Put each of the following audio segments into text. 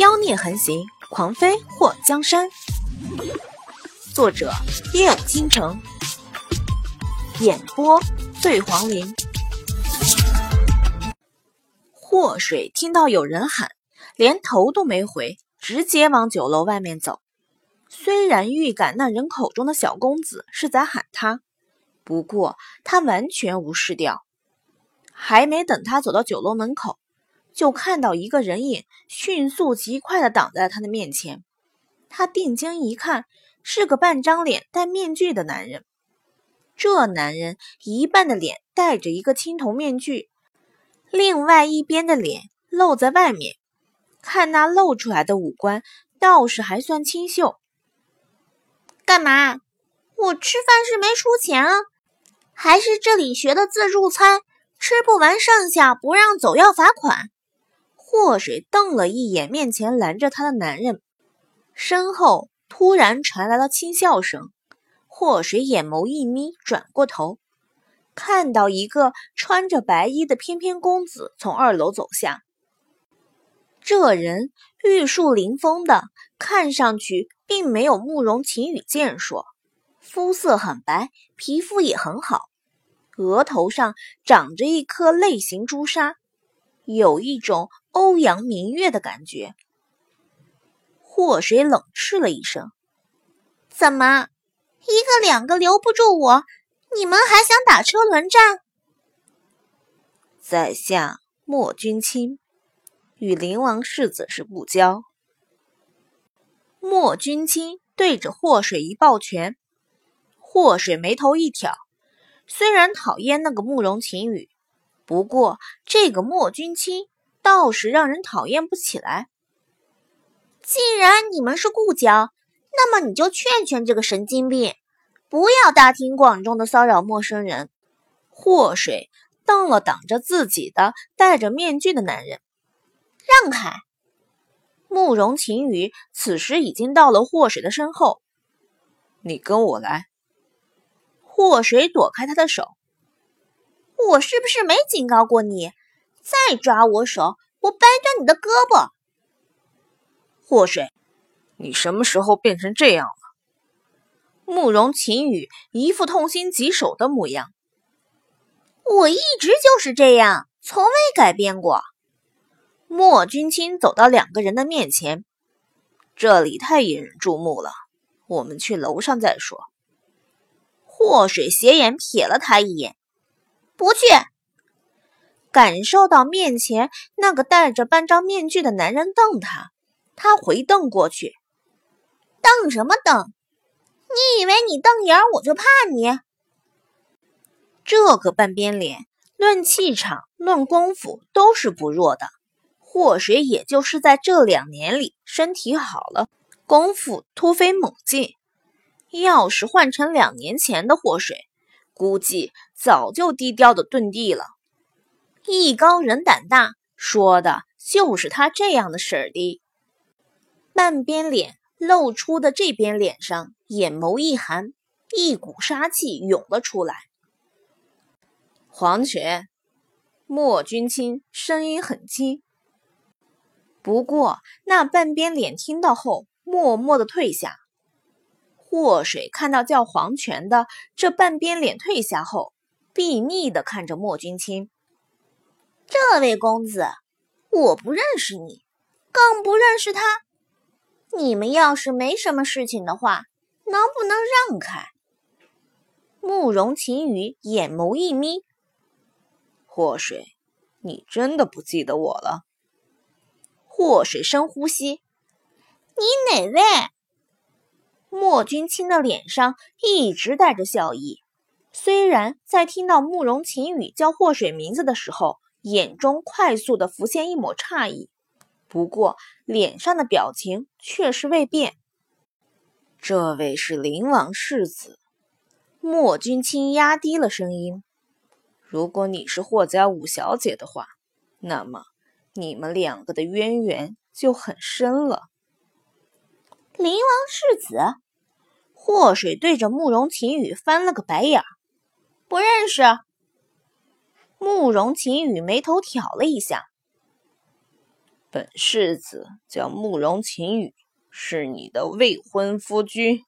妖孽横行，狂飞祸江山。作者：夜舞倾城，演播：醉黄林。祸水听到有人喊，连头都没回，直接往酒楼外面走。虽然预感那人口中的小公子是在喊他，不过他完全无视掉。还没等他走到酒楼门口。就看到一个人影迅速极快的挡在他的面前，他定睛一看，是个半张脸戴面具的男人。这男人一半的脸戴着一个青铜面具，另外一边的脸露在外面，看那露出来的五官，倒是还算清秀。干嘛？我吃饭是没出钱啊，还是这里学的自助餐？吃不完剩下不让走要罚款？祸水瞪了一眼面前拦着他的男人，身后突然传来了轻笑声。祸水眼眸一眯，转过头，看到一个穿着白衣的翩翩公子从二楼走下。这人玉树临风的，看上去并没有慕容晴雨健硕，肤色很白，皮肤也很好，额头上长着一颗泪形朱砂。有一种欧阳明月的感觉。祸水冷斥了一声：“怎么，一个两个留不住我？你们还想打车轮战？”在下莫君清，与灵王世子是不交。莫君清对着祸水一抱拳，祸水眉头一挑，虽然讨厌那个慕容晴雨。不过，这个莫君清倒是让人讨厌不起来。既然你们是故交，那么你就劝劝这个神经病，不要大庭广众的骚扰陌生人。祸水瞪了挡着自己的戴着面具的男人，让开。慕容晴雨此时已经到了祸水的身后，你跟我来。祸水躲开他的手。我是不是没警告过你？再抓我手，我掰断你的胳膊！祸水，你什么时候变成这样了？慕容晴雨一副痛心疾首的模样。我一直就是这样，从未改变过。莫君清走到两个人的面前，这里太引人注目了，我们去楼上再说。祸水斜眼瞥了他一眼。不去。感受到面前那个戴着半张面具的男人瞪他，他回瞪过去。瞪什么瞪？你以为你瞪眼我就怕你？这个半边脸，论气场、论功夫都是不弱的。祸水也就是在这两年里身体好了，功夫突飞猛进。要是换成两年前的祸水，估计早就低调的遁地了。艺高人胆大，说的就是他这样的婶的。半边脸露出的这边脸上，眼眸一寒，一股杀气涌了出来。黄泉，莫君清声音很轻。不过那半边脸听到后，默默的退下。祸水看到叫黄泉的这半边脸退下后，睥睨的看着莫君清。这位公子，我不认识你，更不认识他。你们要是没什么事情的话，能不能让开？慕容晴雨眼眸一眯。祸水，你真的不记得我了？祸水深呼吸。你哪位？莫君清的脸上一直带着笑意，虽然在听到慕容晴雨叫祸水名字的时候，眼中快速的浮现一抹诧异，不过脸上的表情却是未变。这位是灵王世子，莫君清压低了声音：“如果你是霍家五小姐的话，那么你们两个的渊源就很深了。”灵王世子，祸水对着慕容晴雨翻了个白眼，不认识。慕容晴雨眉头挑了一下，本世子叫慕容秦羽，是你的未婚夫君。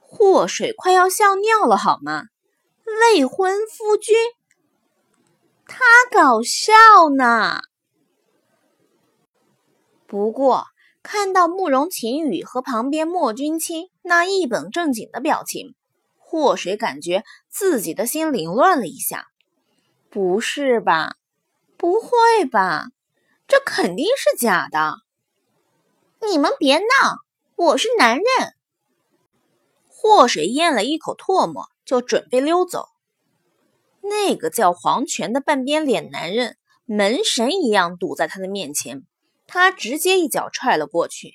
祸水快要笑尿了，好吗？未婚夫君，他搞笑呢。不过看到慕容秦羽和旁边莫君清那一本正经的表情，祸水感觉自己的心凌乱了一下。不是吧？不会吧？这肯定是假的！你们别闹，我是男人。祸水咽了一口唾沫，就准备溜走。那个叫黄泉的半边脸男人，门神一样堵在他的面前，他直接一脚踹了过去。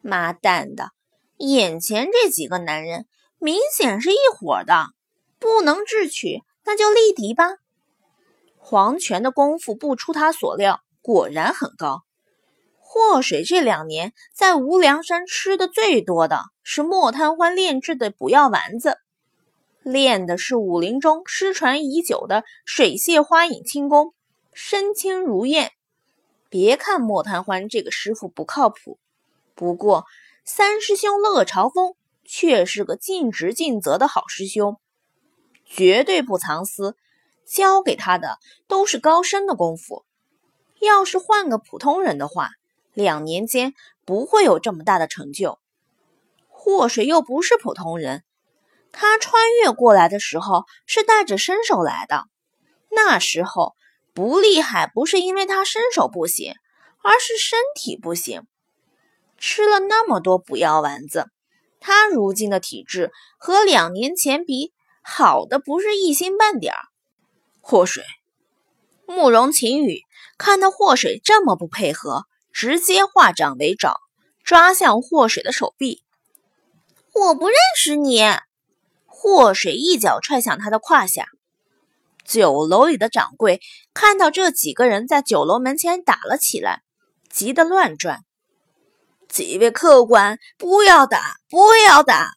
妈蛋的，眼前这几个男人明显是一伙的，不能智取，那就力敌吧。黄泉的功夫不出他所料。果然很高。祸水这两年在无量山吃的最多的是莫贪欢炼制的补药丸子，练的是武林中失传已久的水泄花影轻功，身轻如燕。别看莫贪欢这个师傅不靠谱，不过三师兄乐朝风却是个尽职尽责的好师兄，绝对不藏私，教给他的都是高深的功夫。要是换个普通人的话，两年间不会有这么大的成就。祸水又不是普通人，他穿越过来的时候是带着身手来的。那时候不厉害，不是因为他身手不行，而是身体不行。吃了那么多补药丸子，他如今的体质和两年前比，好的不是一星半点儿。祸水，慕容晴雨。看到祸水这么不配合，直接化掌为爪，抓向祸水的手臂。我不认识你！祸水一脚踹向他的胯下。酒楼里的掌柜看到这几个人在酒楼门前打了起来，急得乱转。几位客官，不要打，不要打！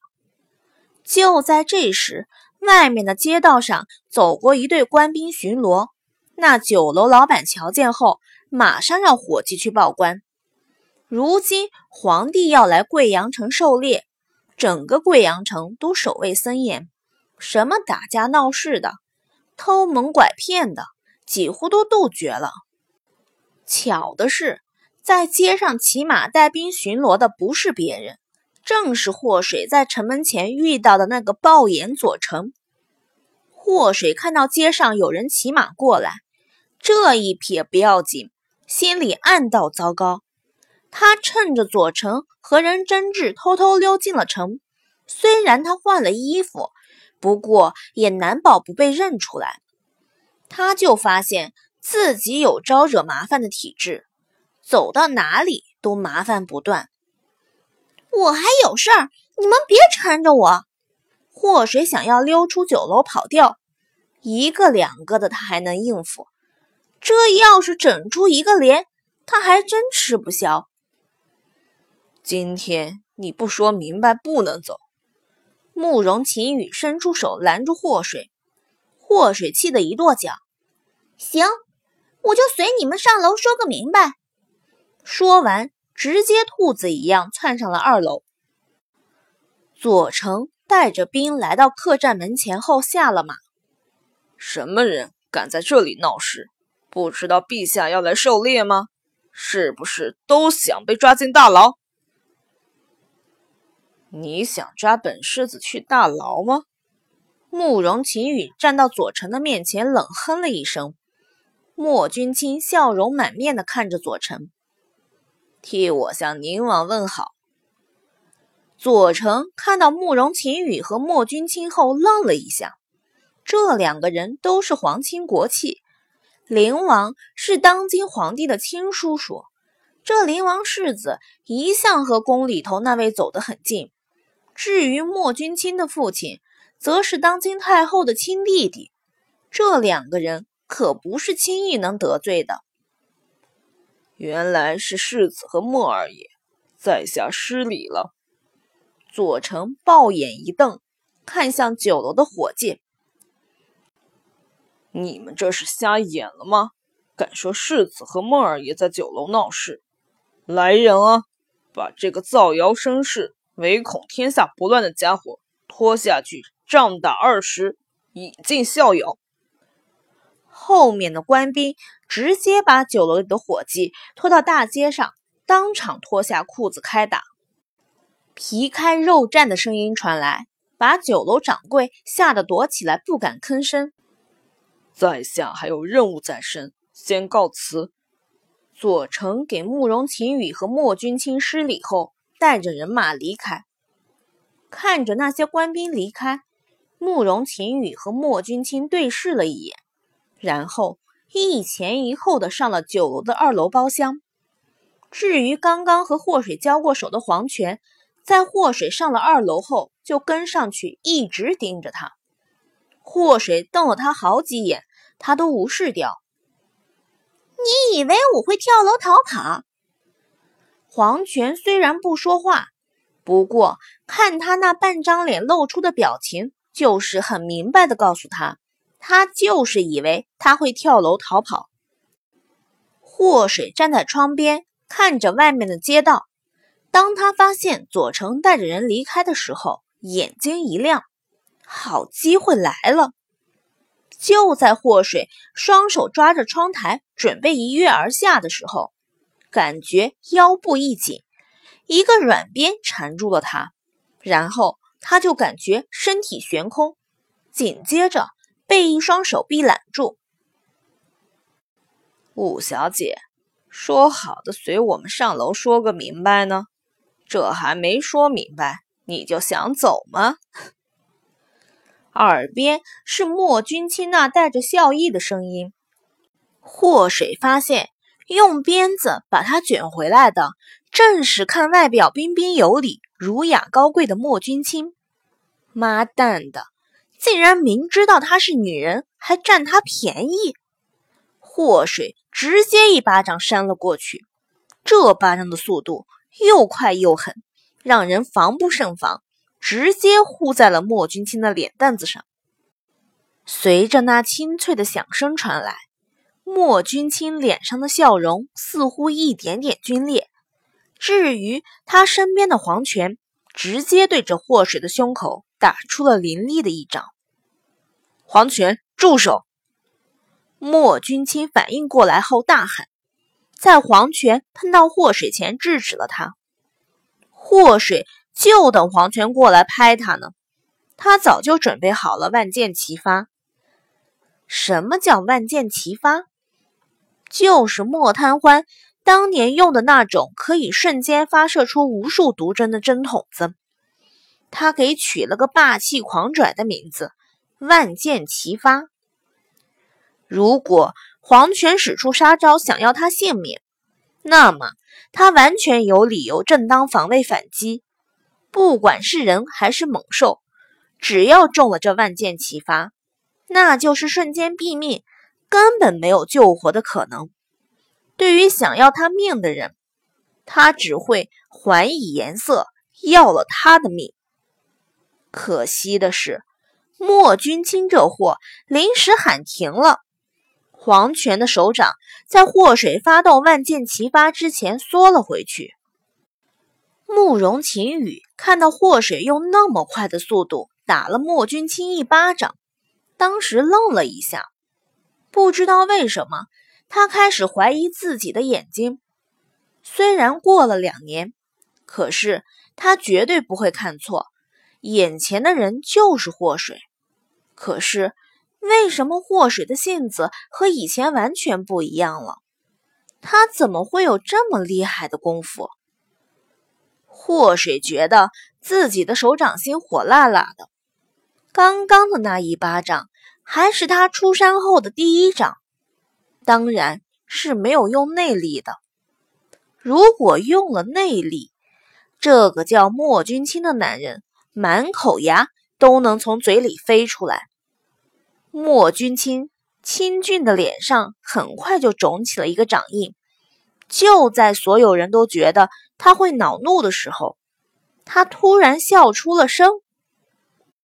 就在这时，外面的街道上走过一队官兵巡逻。那酒楼老板瞧见后，马上让伙计去报官。如今皇帝要来贵阳城狩猎，整个贵阳城都守卫森严，什么打架闹事的、偷蒙拐骗的，几乎都杜绝了。巧的是，在街上骑马带兵巡逻的不是别人，正是祸水在城门前遇到的那个暴眼左丞。祸水看到街上有人骑马过来。这一瞥不要紧，心里暗道糟糕。他趁着左丞和人争执，偷偷溜进了城。虽然他换了衣服，不过也难保不被认出来。他就发现自己有招惹麻烦的体质，走到哪里都麻烦不断。我还有事儿，你们别缠着我。祸水想要溜出酒楼跑掉，一个两个的他还能应付。这要是整出一个连，他还真吃不消。今天你不说明白，不能走。慕容秦羽伸出手拦住祸水，祸水气得一跺脚。行，我就随你们上楼说个明白。说完，直接兔子一样窜上了二楼。左丞带着兵来到客栈门前后下了马。什么人敢在这里闹事？不知道陛下要来狩猎吗？是不是都想被抓进大牢？你想抓本世子去大牢吗？慕容秦羽站到左丞的面前，冷哼了一声。莫君清笑容满面的看着左丞，替我向宁王问好。左丞看到慕容秦羽和莫君清后，愣了一下。这两个人都是皇亲国戚。灵王是当今皇帝的亲叔叔，这灵王世子一向和宫里头那位走得很近。至于莫君清的父亲，则是当今太后的亲弟弟。这两个人可不是轻易能得罪的。原来是世子和莫二爷，在下失礼了。左丞暴眼一瞪，看向酒楼的伙计。你们这是瞎眼了吗？敢说世子和梦儿也在酒楼闹事？来人啊，把这个造谣生事、唯恐天下不乱的家伙拖下去，杖打二十，以儆效尤。后面的官兵直接把酒楼里的伙计拖到大街上，当场脱下裤子开打。皮开肉绽的声音传来，把酒楼掌柜吓得躲起来，不敢吭声。在下还有任务在身，先告辞。左丞给慕容晴雨和莫君清施礼后，带着人马离开。看着那些官兵离开，慕容晴雨和莫君清对视了一眼，然后一前一后的上了酒楼的二楼包厢。至于刚刚和祸水交过手的黄泉，在祸水上了二楼后，就跟上去，一直盯着他。祸水瞪了他好几眼，他都无视掉。你以为我会跳楼逃跑？黄泉虽然不说话，不过看他那半张脸露出的表情，就是很明白的告诉他，他就是以为他会跳楼逃跑。祸水站在窗边，看着外面的街道。当他发现左丞带着人离开的时候，眼睛一亮，好机会来了！就在祸水双手抓着窗台准备一跃而下的时候，感觉腰部一紧，一个软鞭缠住了他，然后他就感觉身体悬空，紧接着被一双手臂揽住。五小姐，说好的随我们上楼说个明白呢？这还没说明白，你就想走吗？耳边是莫君清那带着笑意的声音。祸水发现，用鞭子把他卷回来的，正是看外表彬彬有礼、儒雅高贵的莫君清。妈蛋的，竟然明知道她是女人，还占她便宜！祸水直接一巴掌扇了过去，这巴掌的速度。又快又狠，让人防不胜防，直接呼在了莫君清的脸蛋子上。随着那清脆的响声传来，莫君清脸上的笑容似乎一点点皲裂。至于他身边的黄泉，直接对着祸水的胸口打出了凌厉的一掌。黄泉，住手！莫君清反应过来后大喊。在黄泉喷到祸水前制止了他，祸水就等黄泉过来拍他呢。他早就准备好了万箭齐发。什么叫万箭齐发？就是莫贪欢当年用的那种可以瞬间发射出无数毒针的针筒子。他给取了个霸气狂拽的名字——万箭齐发。如果。黄泉使出杀招，想要他性命，那么他完全有理由正当防卫反击。不管是人还是猛兽，只要中了这万箭齐发，那就是瞬间毙命，根本没有救活的可能。对于想要他命的人，他只会还以颜色，要了他的命。可惜的是，莫君清这货临时喊停了。黄泉的手掌在祸水发动万箭齐发之前缩了回去。慕容晴雨看到祸水用那么快的速度打了莫君清一巴掌，当时愣了一下，不知道为什么，他开始怀疑自己的眼睛。虽然过了两年，可是他绝对不会看错，眼前的人就是祸水。可是。为什么祸水的性子和以前完全不一样了？他怎么会有这么厉害的功夫？祸水觉得自己的手掌心火辣辣的。刚刚的那一巴掌还是他出山后的第一掌，当然是没有用内力的。如果用了内力，这个叫莫君清的男人满口牙都能从嘴里飞出来。莫君清清俊的脸上很快就肿起了一个掌印。就在所有人都觉得他会恼怒的时候，他突然笑出了声。